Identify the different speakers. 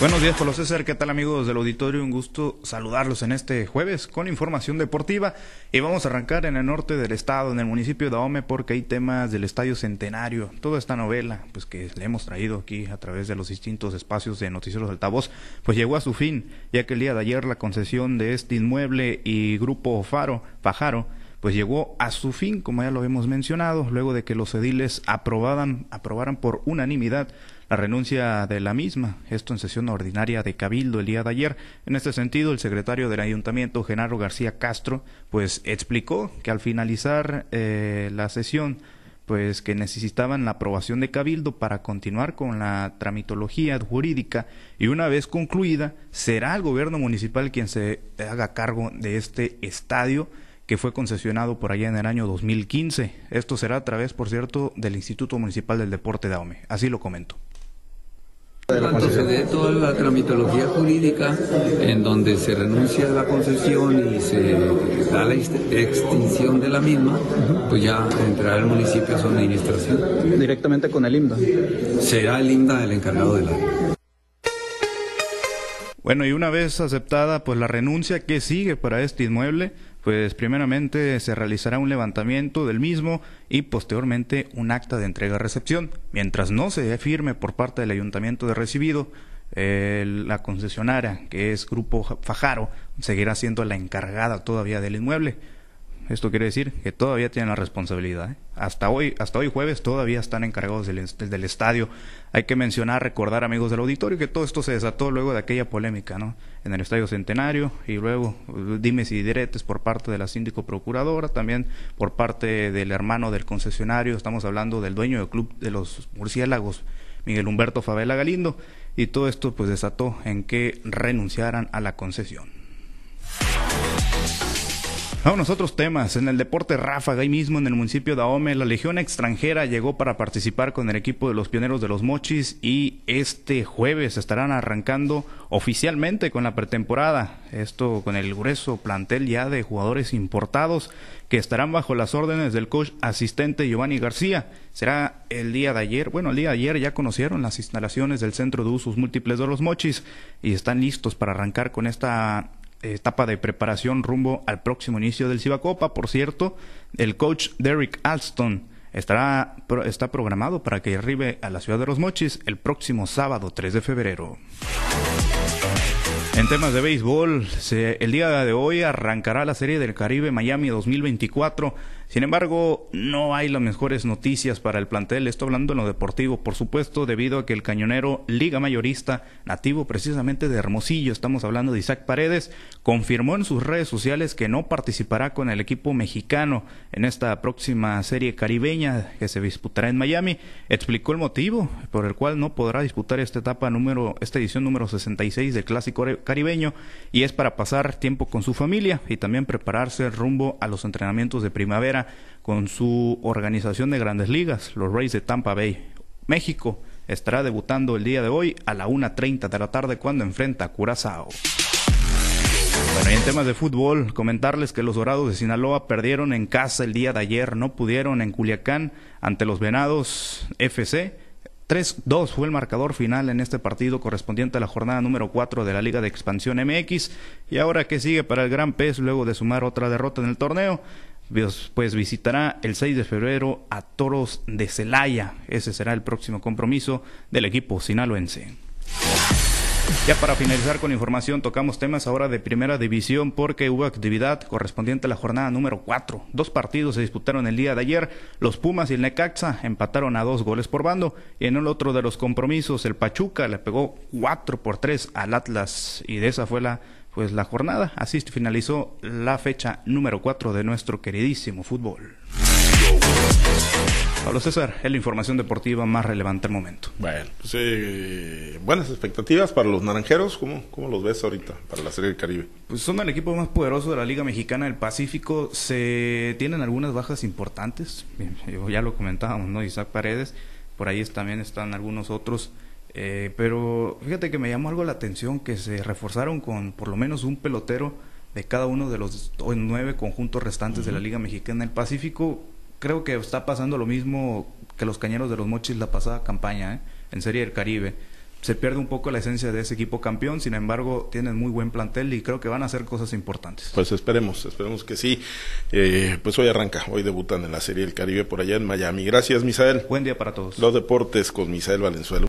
Speaker 1: Buenos días, Pablo. ¿Qué tal, amigos del auditorio? Un gusto saludarlos en este jueves con información deportiva. Y vamos a arrancar en el norte del estado, en el municipio de Ahome, porque hay temas del Estadio Centenario. Toda esta novela, pues que le hemos traído aquí a través de los distintos espacios de Noticieros Altavoz, pues llegó a su fin, ya que el día de ayer la concesión de este inmueble y Grupo Faro, Pajaro, pues llegó a su fin, como ya lo hemos mencionado, luego de que los ediles aprobaran, aprobaran por unanimidad la renuncia de la misma, esto en sesión ordinaria de Cabildo el día de ayer. En este sentido, el secretario del ayuntamiento, Genaro García Castro, pues explicó que al finalizar eh, la sesión, pues que necesitaban la aprobación de Cabildo para continuar con la tramitología jurídica y una vez concluida, será el gobierno municipal quien se haga cargo de este estadio que fue concesionado por allá en el año 2015. Esto será a través, por cierto, del Instituto Municipal del Deporte de Aume. Así lo comento.
Speaker 2: Se dé toda la tramitología jurídica en donde se renuncia a la concesión y se da la extinción de la misma, pues ya entrará el municipio a su administración.
Speaker 1: Directamente con el IMDA.
Speaker 2: Será el IMDA el encargado del área.
Speaker 1: Bueno, y una vez aceptada pues la renuncia, ¿qué sigue para este inmueble? pues primeramente se realizará un levantamiento del mismo y posteriormente un acta de entrega-recepción. Mientras no se firme por parte del ayuntamiento de recibido, la concesionaria, que es Grupo Fajaro, seguirá siendo la encargada todavía del inmueble. Esto quiere decir que todavía tienen la responsabilidad. ¿eh? Hasta hoy, hasta hoy jueves todavía están encargados del, del, estadio. Hay que mencionar, recordar amigos del auditorio que todo esto se desató luego de aquella polémica, ¿no? En el Estadio Centenario y luego dimes y diretes por parte de la síndico procuradora, también por parte del hermano del concesionario. Estamos hablando del dueño del club de los murciélagos, Miguel Humberto Favela Galindo, y todo esto pues desató en que renunciaran a la concesión. Vamos a otros temas. En el deporte ráfaga, ahí mismo en el municipio de Ahome, la Legión extranjera llegó para participar con el equipo de los pioneros de los Mochis y este jueves estarán arrancando oficialmente con la pretemporada. Esto con el grueso plantel ya de jugadores importados que estarán bajo las órdenes del coach asistente Giovanni García. Será el día de ayer, bueno, el día de ayer ya conocieron las instalaciones del Centro de Usos Múltiples de los Mochis y están listos para arrancar con esta etapa de preparación rumbo al próximo inicio del Cibacopa. Por cierto, el coach Derek Alston estará, está programado para que arribe a la ciudad de Los Mochis el próximo sábado 3 de febrero. En temas de béisbol, el día de hoy arrancará la Serie del Caribe Miami 2024 sin embargo, no hay las mejores noticias para el plantel. Estoy hablando en lo deportivo, por supuesto, debido a que el cañonero Liga Mayorista, nativo precisamente de Hermosillo, estamos hablando de Isaac Paredes, confirmó en sus redes sociales que no participará con el equipo mexicano en esta próxima serie caribeña que se disputará en Miami. Explicó el motivo por el cual no podrá disputar esta etapa número, esta edición número 66 del Clásico Caribeño y es para pasar tiempo con su familia y también prepararse rumbo a los entrenamientos de primavera con su organización de grandes ligas, los Rays de Tampa Bay. México estará debutando el día de hoy a la 1.30 de la tarde cuando enfrenta a Curazao. Bueno, y en temas de fútbol, comentarles que los Dorados de Sinaloa perdieron en casa el día de ayer, no pudieron en Culiacán ante los Venados FC. 3-2 fue el marcador final en este partido correspondiente a la jornada número 4 de la Liga de Expansión MX. Y ahora que sigue para el Gran Pez luego de sumar otra derrota en el torneo, pues visitará el 6 de febrero a Toros de Celaya. Ese será el próximo compromiso del equipo sinaloense. Ya para finalizar con información, tocamos temas ahora de primera división porque hubo actividad correspondiente a la jornada número 4. Dos partidos se disputaron el día de ayer. Los Pumas y el Necaxa empataron a dos goles por bando. Y en el otro de los compromisos, el Pachuca le pegó 4 por 3 al Atlas. Y de esa fue la pues la jornada. Así finalizó la fecha número 4 de nuestro queridísimo fútbol. Pablo César, es la información deportiva más relevante al momento.
Speaker 3: Bueno, pues, eh, buenas expectativas para los naranjeros. ¿Cómo, ¿Cómo los ves ahorita para la Serie del Caribe?
Speaker 1: Pues son el equipo más poderoso de la Liga Mexicana del Pacífico. Se tienen algunas bajas importantes. Ya lo comentábamos, ¿no? Isaac Paredes. Por ahí también están algunos otros. Eh, pero fíjate que me llamó algo la atención que se reforzaron con por lo menos un pelotero de cada uno de los nueve conjuntos restantes de la Liga Mexicana del Pacífico. Creo que está pasando lo mismo que los cañeros de los Mochis la pasada campaña, ¿eh? en Serie del Caribe. se pierde un poco la esencia de ese equipo campeón, sin embargo tienen muy buen plantel y creo que van a hacer cosas importantes.
Speaker 3: Pues esperemos, esperemos que sí. Eh, pues hoy arranca, hoy debutan en la Serie del Caribe por allá en Miami. Gracias, Misael.
Speaker 1: Buen día para todos.
Speaker 3: Los deportes con Misael Valenzuela.